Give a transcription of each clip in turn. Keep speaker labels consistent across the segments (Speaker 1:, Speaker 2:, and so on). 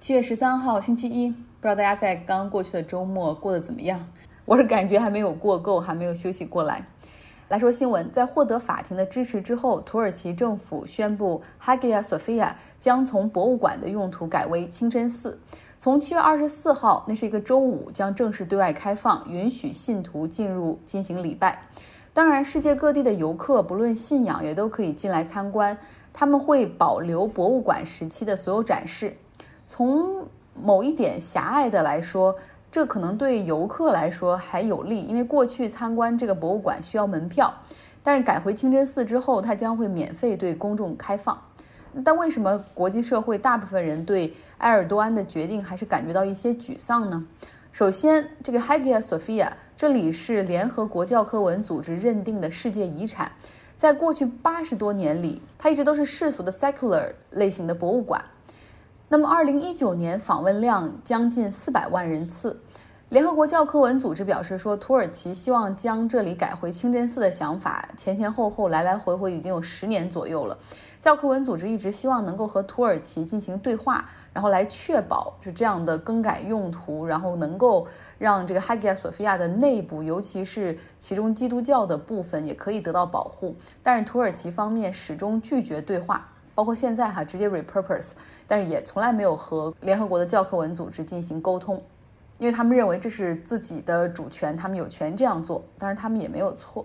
Speaker 1: 七月十三号，星期一，不知道大家在刚过去的周末过得怎么样？我是感觉还没有过够，还没有休息过来。来说新闻，在获得法庭的支持之后，土耳其政府宣布，Hagia Sophia 将从博物馆的用途改为清真寺。从七月二十四号，那是一个周五，将正式对外开放，允许信徒进入进行礼拜。当然，世界各地的游客不论信仰也都可以进来参观。他们会保留博物馆时期的所有展示。从某一点狭隘的来说，这可能对游客来说还有利，因为过去参观这个博物馆需要门票，但是改回清真寺之后，它将会免费对公众开放。但为什么国际社会大部分人对埃尔多安的决定还是感觉到一些沮丧呢？首先，这个 Hagia Sophia 这里是联合国教科文组织认定的世界遗产，在过去八十多年里，它一直都是世俗的 secular 类型的博物馆。那么，二零一九年访问量将近四百万人次。联合国教科文组织表示说，土耳其希望将这里改回清真寺的想法，前前后后来来回回已经有十年左右了。教科文组织一直希望能够和土耳其进行对话，然后来确保就这样的更改用途，然后能够让这个 Hagia Sophia 的内部，尤其是其中基督教的部分，也可以得到保护。但是土耳其方面始终拒绝对话。包括现在哈，直接 repurpose，但是也从来没有和联合国的教科文组织进行沟通，因为他们认为这是自己的主权，他们有权这样做，当然他们也没有错。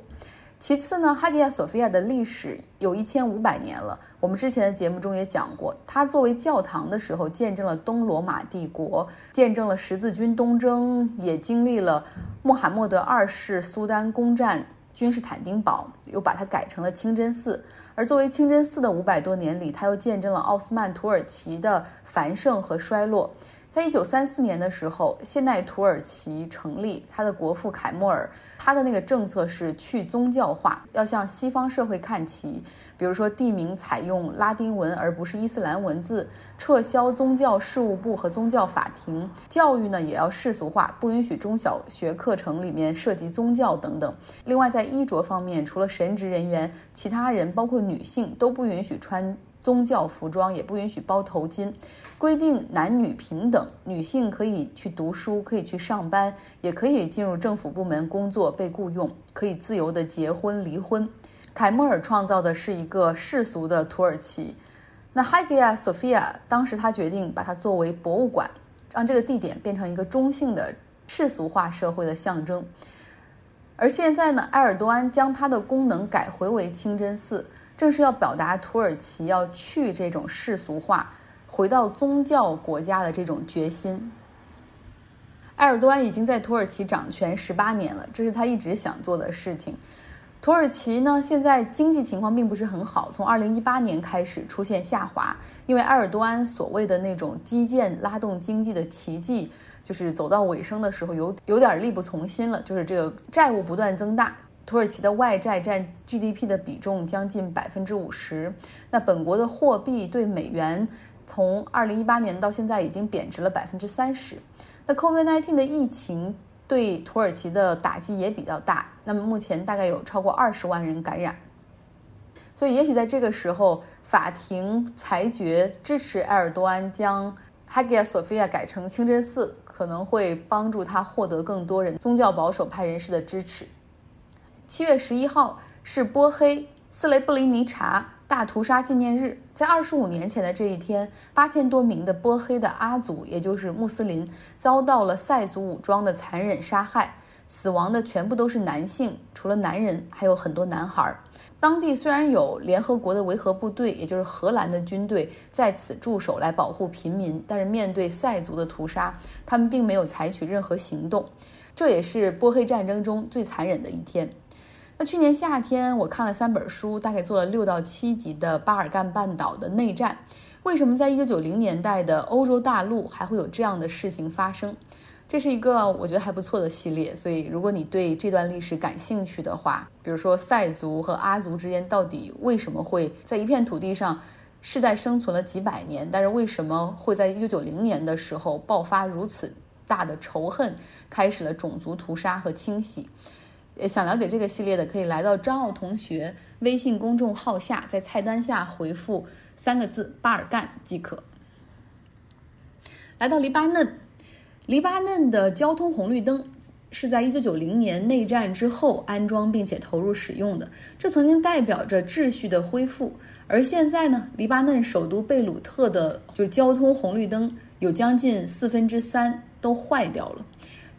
Speaker 1: 其次呢，哈迪亚索菲亚的历史有一千五百年了，我们之前的节目中也讲过，它作为教堂的时候，见证了东罗马帝国，见证了十字军东征，也经历了穆罕默德二世苏丹攻占君士坦丁堡，又把它改成了清真寺。而作为清真寺的五百多年里，它又见证了奥斯曼土耳其的繁盛和衰落。在一九三四年的时候，现代土耳其成立，他的国父凯末尔，他的那个政策是去宗教化，要向西方社会看齐。比如说，地名采用拉丁文而不是伊斯兰文字，撤销宗教事务部和宗教法庭，教育呢也要世俗化，不允许中小学课程里面涉及宗教等等。另外，在衣着方面，除了神职人员，其他人包括女性都不允许穿宗教服装，也不允许包头巾。规定男女平等，女性可以去读书，可以去上班，也可以进入政府部门工作，被雇佣，可以自由的结婚离婚。凯莫尔创造的是一个世俗的土耳其。那 Hagia Sophia 当时他决定把它作为博物馆，让这个地点变成一个中性的世俗化社会的象征。而现在呢，埃尔多安将它的功能改回为清真寺，正是要表达土耳其要去这种世俗化。回到宗教国家的这种决心，埃尔多安已经在土耳其掌权十八年了，这是他一直想做的事情。土耳其呢，现在经济情况并不是很好，从二零一八年开始出现下滑，因为埃尔多安所谓的那种基建拉动经济的奇迹，就是走到尾声的时候有有点力不从心了，就是这个债务不断增大，土耳其的外债占 GDP 的比重将近百分之五十，那本国的货币对美元。从二零一八年到现在，已经贬值了百分之三十。那 COVID-19 的疫情对土耳其的打击也比较大。那么目前大概有超过二十万人感染。所以也许在这个时候，法庭裁决支持埃尔多安将 Hagia Sophia 改成清真寺，可能会帮助他获得更多人宗教保守派人士的支持。七月十一号是波黑斯雷布林尼察。大屠杀纪念日，在二十五年前的这一天，八千多名的波黑的阿族，也就是穆斯林，遭到了塞族武装的残忍杀害，死亡的全部都是男性，除了男人，还有很多男孩。当地虽然有联合国的维和部队，也就是荷兰的军队在此驻守来保护平民，但是面对塞族的屠杀，他们并没有采取任何行动。这也是波黑战争中最残忍的一天。那去年夏天，我看了三本书，大概做了六到七集的巴尔干半岛的内战。为什么在一九九零年代的欧洲大陆还会有这样的事情发生？这是一个我觉得还不错的系列。所以，如果你对这段历史感兴趣的话，比如说塞族和阿族之间到底为什么会在一片土地上世代生存了几百年，但是为什么会在一九九零年的时候爆发如此大的仇恨，开始了种族屠杀和清洗？想了解这个系列的，可以来到张奥同学微信公众号下，在菜单下回复三个字“巴尔干”即可。来到黎巴嫩，黎巴嫩的交通红绿灯是在1990年内战之后安装并且投入使用的，这曾经代表着秩序的恢复。而现在呢，黎巴嫩首都贝鲁特的就交通红绿灯有将近四分之三都坏掉了，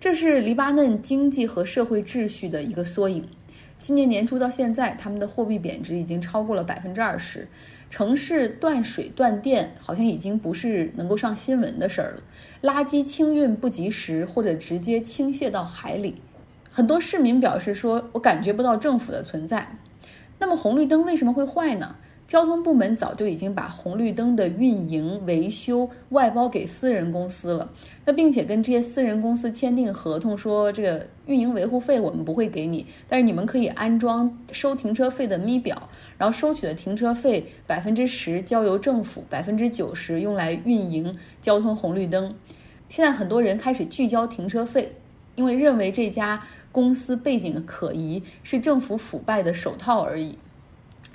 Speaker 1: 这是黎巴嫩经济和社会秩序的一个缩影。今年年初到现在，他们的货币贬值已经超过了百分之二十。城市断水断电，好像已经不是能够上新闻的事儿了。垃圾清运不及时，或者直接倾泻到海里。很多市民表示说：“我感觉不到政府的存在。”那么红绿灯为什么会坏呢？交通部门早就已经把红绿灯的运营维修外包给私人公司了，那并且跟这些私人公司签订合同，说这个运营维护费我们不会给你，但是你们可以安装收停车费的咪表，然后收取的停车费百分之十交由政府，百分之九十用来运营交通红绿灯。现在很多人开始聚焦停车费，因为认为这家公司背景可疑，是政府腐败的手套而已。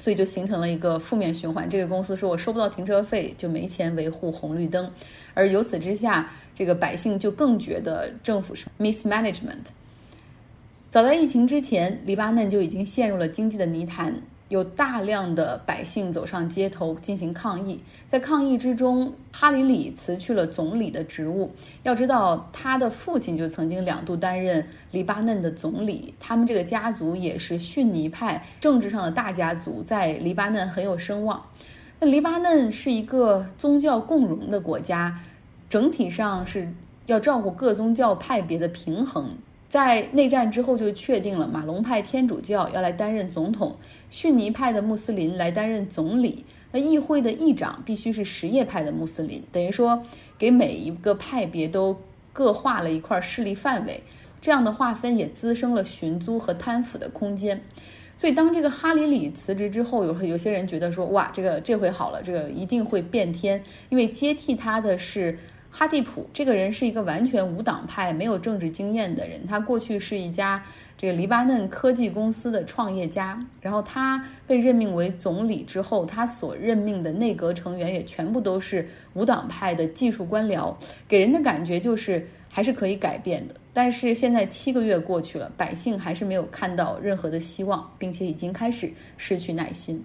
Speaker 1: 所以就形成了一个负面循环。这个公司说我收不到停车费，就没钱维护红绿灯，而由此之下，这个百姓就更觉得政府是 mismanagement。早在疫情之前，黎巴嫩就已经陷入了经济的泥潭。有大量的百姓走上街头进行抗议，在抗议之中，哈里里辞去了总理的职务。要知道，他的父亲就曾经两度担任黎巴嫩的总理，他们这个家族也是逊尼派政治上的大家族，在黎巴嫩很有声望。那黎巴嫩是一个宗教共荣的国家，整体上是要照顾各宗教派别的平衡。在内战之后就确定了马龙派天主教要来担任总统，逊尼派的穆斯林来担任总理。那议会的议长必须是什叶派的穆斯林，等于说给每一个派别都各划了一块势力范围。这样的划分也滋生了寻租和贪腐的空间。所以当这个哈里里辞职之后，有有些人觉得说，哇，这个这回好了，这个一定会变天，因为接替他的是。哈蒂普这个人是一个完全无党派、没有政治经验的人。他过去是一家这个黎巴嫩科技公司的创业家。然后他被任命为总理之后，他所任命的内阁成员也全部都是无党派的技术官僚，给人的感觉就是还是可以改变的。但是现在七个月过去了，百姓还是没有看到任何的希望，并且已经开始失去耐心。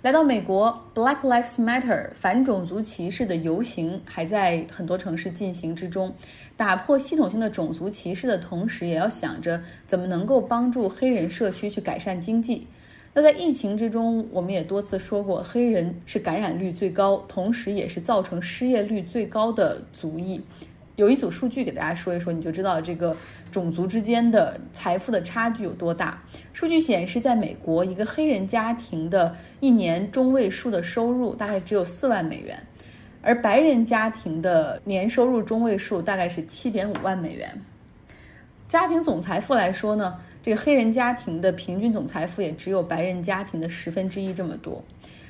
Speaker 1: 来到美国，Black Lives Matter 反种族歧视的游行还在很多城市进行之中。打破系统性的种族歧视的同时，也要想着怎么能够帮助黑人社区去改善经济。那在疫情之中，我们也多次说过，黑人是感染率最高，同时也是造成失业率最高的族裔。有一组数据给大家说一说，你就知道这个种族之间的财富的差距有多大。数据显示，在美国，一个黑人家庭的一年中位数的收入大概只有四万美元，而白人家庭的年收入中位数大概是七点五万美元。家庭总财富来说呢，这个黑人家庭的平均总财富也只有白人家庭的十分之一这么多。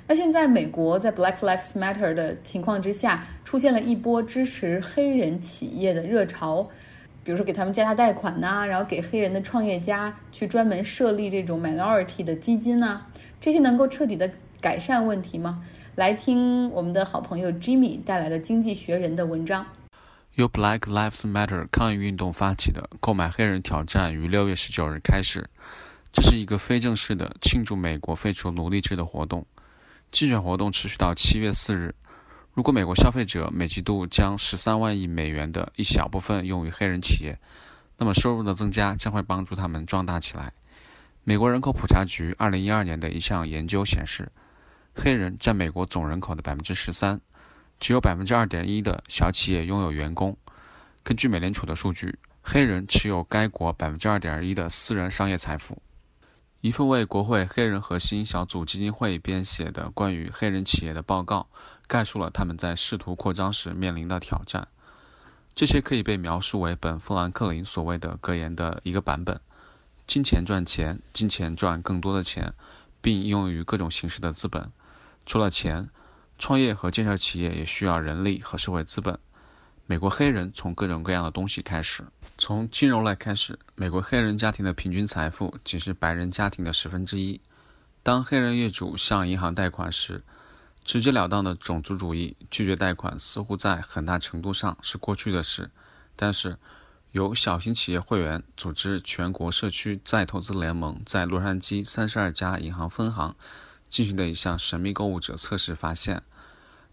Speaker 1: 那现在美国在 Black Lives Matter 的情况之下，出现了一波支持黑人企业的热潮，比如说给他们加大贷款呐，然后给黑人的创业家去专门设立这种 minority 的基金呐，这些能够彻底的改善问题吗？来听我们的好朋友 Jimmy 带来的《经济学人》的文章。
Speaker 2: 由 Black Lives Matter 抗议运动发起的购买黑人挑战于六月十九日开始，这是一个非正式的庆祝美国废除奴隶制的活动。竞选活动持续到七月四日。如果美国消费者每季度将十三万亿美元的一小部分用于黑人企业，那么收入的增加将会帮助他们壮大起来。美国人口普查局二零一二年的一项研究显示，黑人占美国总人口的百分之十三，只有百分之二点一的小企业拥有员工。根据美联储的数据，黑人持有该国百分之二点一的私人商业财富。一份为国会黑人核心小组基金会编写的关于黑人企业的报告，概述了他们在试图扩张时面临的挑战。这些可以被描述为本·富兰克林所谓的格言的一个版本：金钱赚钱，金钱赚更多的钱，并用于各种形式的资本。除了钱，创业和建设企业也需要人力和社会资本。美国黑人从各种各样的东西开始。从金融来开始，美国黑人家庭的平均财富仅是白人家庭的十分之一。当黑人业主向银行贷款时，直截了当的种族主义拒绝贷款，似乎在很大程度上是过去的事。但是，由小型企业会员组织全国社区再投资联盟在洛杉矶三十二家银行分行进行的一项神秘购物者测试发现，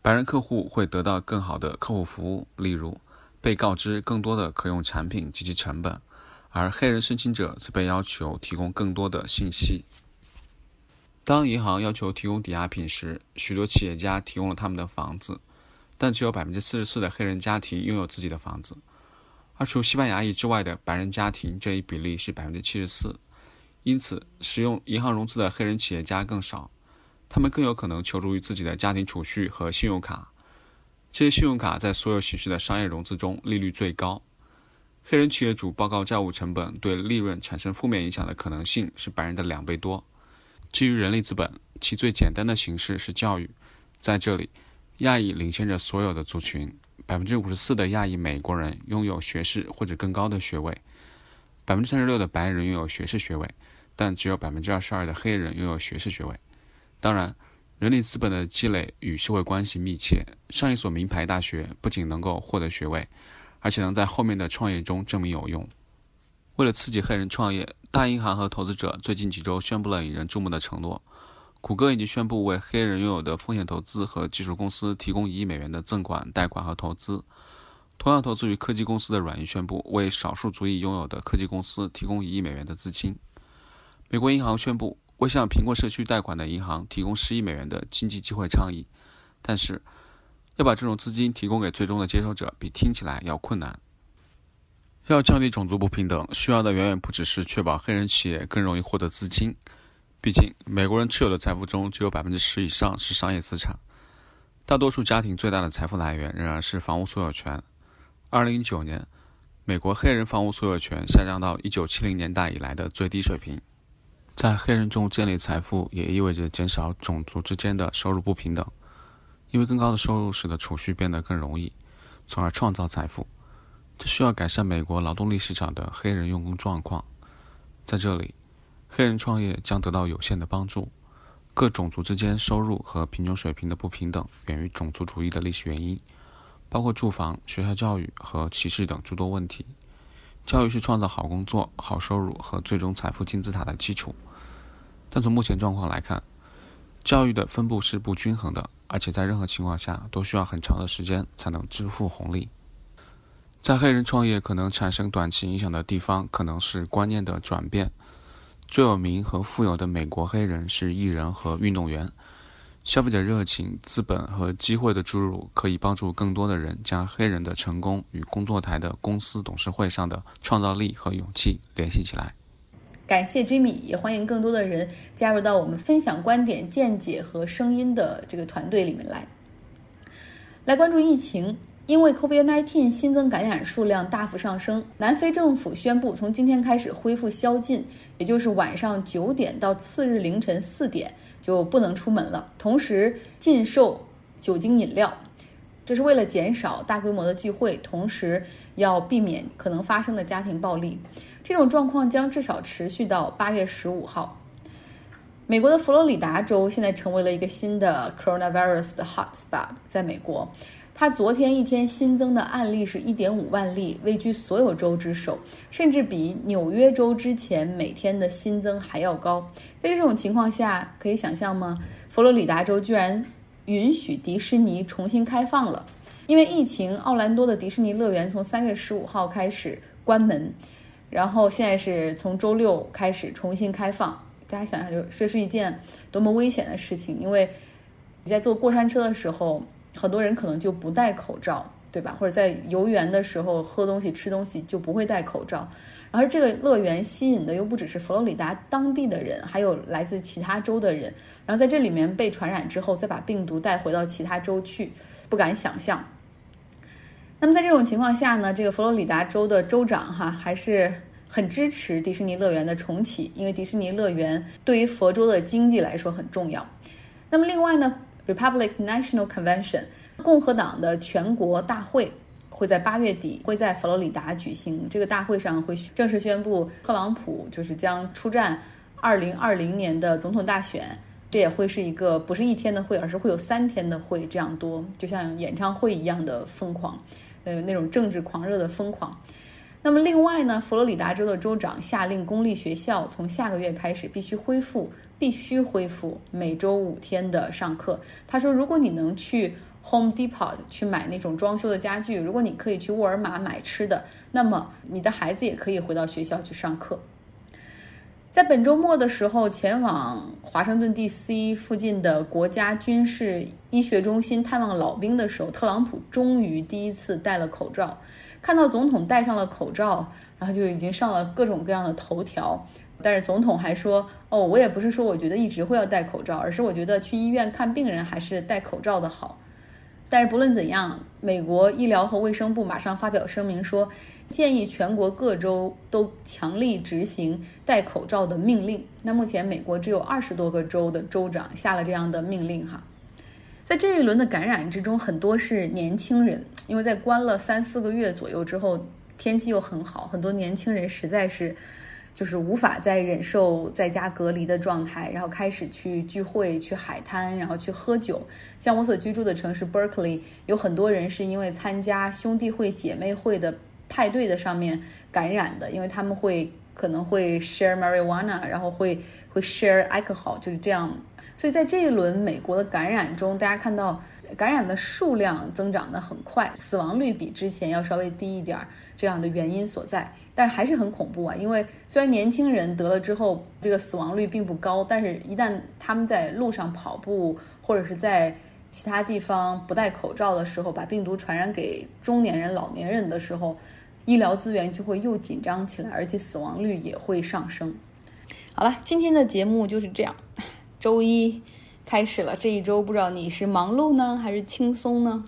Speaker 2: 白人客户会得到更好的客户服务，例如被告知更多的可用产品及其成本，而黑人申请者则被要求提供更多的信息。当银行要求提供抵押品时，许多企业家提供了他们的房子，但只有百分之四十四的黑人家庭拥有自己的房子，而除西班牙裔之外的白人家庭这一比例是百分之七十四。因此，使用银行融资的黑人企业家更少，他们更有可能求助于自己的家庭储蓄和信用卡。这些信用卡在所有形式的商业融资中利率最高。黑人企业主报告债务成本对利润产生负面影响的可能性是白人的两倍多。基于人力资本，其最简单的形式是教育。在这里，亚裔领先着所有的族群。百分之五十四的亚裔美国人拥有学士或者更高的学位，百分之三十六的白人拥有学士学位，但只有百分之二十二的黑人拥有学士学位。当然，人力资本的积累与社会关系密切。上一所名牌大学不仅能够获得学位，而且能在后面的创业中证明有用。为了刺激黑人创业，大银行和投资者最近几周宣布了引人注目的承诺。谷歌已经宣布为黑人拥有的风险投资和技术公司提供一亿美元的赠款、贷款和投资。同样投资于科技公司的软银宣布为少数族裔拥有的科技公司提供一亿美元的资金。美国银行宣布为向苹果社区贷款的银行提供十亿美元的经济机会倡议。但是，要把这种资金提供给最终的接收者，比听起来要困难。要降低种族不平等，需要的远远不只是确保黑人企业更容易获得资金。毕竟，美国人持有的财富中只有百分之十以上是商业资产。大多数家庭最大的财富来源仍然是房屋所有权。二零一九年，美国黑人房屋所有权下降到一九七零年代以来的最低水平。在黑人中建立财富，也意味着减少种族之间的收入不平等，因为更高的收入使得储蓄变得更容易，从而创造财富。这需要改善美国劳动力市场的黑人用工状况。在这里，黑人创业将得到有限的帮助。各种族之间收入和贫穷水平的不平等源于种族主义的历史原因，包括住房、学校教育和歧视等诸多问题。教育是创造好工作、好收入和最终财富金字塔的基础。但从目前状况来看，教育的分布是不均衡的，而且在任何情况下都需要很长的时间才能支付红利。在黑人创业可能产生短期影响的地方，可能是观念的转变。最有名和富有的美国黑人是艺人和运动员。消费者热情、资本和机会的注入，可以帮助更多的人将黑人的成功与工作台的公司董事会上的创造力和勇气联系起来。
Speaker 1: 感谢 Jimmy，也欢迎更多的人加入到我们分享观点、见解和声音的这个团队里面来。来关注疫情。因为 COVID-19 新增感染数量大幅上升，南非政府宣布从今天开始恢复宵禁，也就是晚上九点到次日凌晨四点就不能出门了。同时禁售酒精饮料，这是为了减少大规模的聚会，同时要避免可能发生的家庭暴力。这种状况将至少持续到八月十五号。美国的佛罗里达州现在成为了一个新的 coronavirus 的 hotspot，在美国。它昨天一天新增的案例是1.5万例，位居所有州之首，甚至比纽约州之前每天的新增还要高。在这种情况下，可以想象吗？佛罗里达州居然允许迪士尼重新开放了，因为疫情，奥兰多的迪士尼乐园从三月十五号开始关门，然后现在是从周六开始重新开放。大家想想，就这是一件多么危险的事情，因为你在坐过山车的时候。很多人可能就不戴口罩，对吧？或者在游园的时候喝东西、吃东西就不会戴口罩。然后这个乐园吸引的又不只是佛罗里达当地的人，还有来自其他州的人。然后在这里面被传染之后，再把病毒带回到其他州去，不敢想象。那么在这种情况下呢，这个佛罗里达州的州长哈还是很支持迪士尼乐园的重启，因为迪士尼乐园对于佛州的经济来说很重要。那么另外呢？Republic National Convention，共和党的全国大会会在八月底会在佛罗里达举行。这个大会上会正式宣布特朗普就是将出战二零二零年的总统大选，这也会是一个不是一天的会，而是会有三天的会，这样多，就像演唱会一样的疯狂，呃，那种政治狂热的疯狂。那么另外呢，佛罗里达州的州长下令公立学校从下个月开始必须恢复，必须恢复每周五天的上课。他说，如果你能去 Home Depot 去买那种装修的家具，如果你可以去沃尔玛买吃的，那么你的孩子也可以回到学校去上课。在本周末的时候，前往华盛顿 D.C. 附近的国家军事医学中心探望老兵的时候，特朗普终于第一次戴了口罩。看到总统戴上了口罩，然后就已经上了各种各样的头条。但是总统还说：“哦，我也不是说我觉得一直会要戴口罩，而是我觉得去医院看病人还是戴口罩的好。”但是不论怎样，美国医疗和卫生部马上发表声明说。建议全国各州都强力执行戴口罩的命令。那目前美国只有二十多个州的州长下了这样的命令哈。在这一轮的感染之中，很多是年轻人，因为在关了三四个月左右之后，天气又很好，很多年轻人实在是就是无法再忍受在家隔离的状态，然后开始去聚会、去海滩，然后去喝酒。像我所居住的城市 Berkeley，有很多人是因为参加兄弟会、姐妹会的。派对的上面感染的，因为他们会可能会 share marijuana，然后会会 share alcohol，就是这样。所以在这一轮美国的感染中，大家看到感染的数量增长的很快，死亡率比之前要稍微低一点儿，这样的原因所在。但是还是很恐怖啊，因为虽然年轻人得了之后这个死亡率并不高，但是一旦他们在路上跑步或者是在其他地方不戴口罩的时候，把病毒传染给中年人、老年人的时候，医疗资源就会又紧张起来，而且死亡率也会上升。好了，今天的节目就是这样。周一开始了，这一周不知道你是忙碌呢，还是轻松呢？